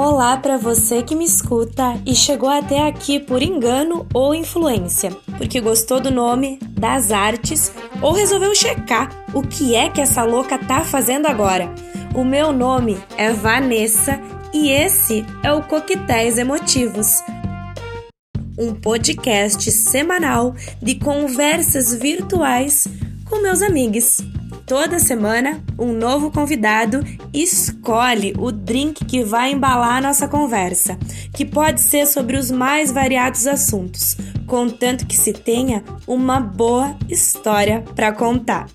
Olá para você que me escuta e chegou até aqui por engano ou influência, porque gostou do nome, das artes ou resolveu checar o que é que essa louca tá fazendo agora. O meu nome é Vanessa e esse é o Coquetéis Emotivos. Um podcast semanal de conversas virtuais com meus amigos. Toda semana, um novo convidado escolhe o drink que vai embalar a nossa conversa, que pode ser sobre os mais variados assuntos, contanto que se tenha uma boa história para contar.